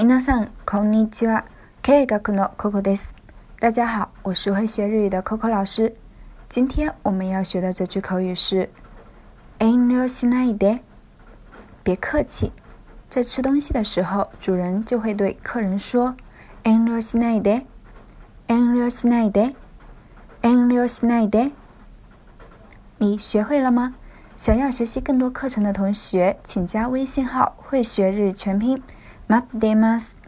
皆さんこんにちは。経営学の Coco です。大家好，我是会学日语的 Coco 老师。今天我们要学的这句口语是“遠慮しないで”，别客气。在吃东西的时候，主人就会对客人说“遠慮しないで”，“遠慮しないで”，“遠慮しないで”。你学会了吗？想要学习更多课程的同学，请加微信号“会学日全拼”。 待ってます。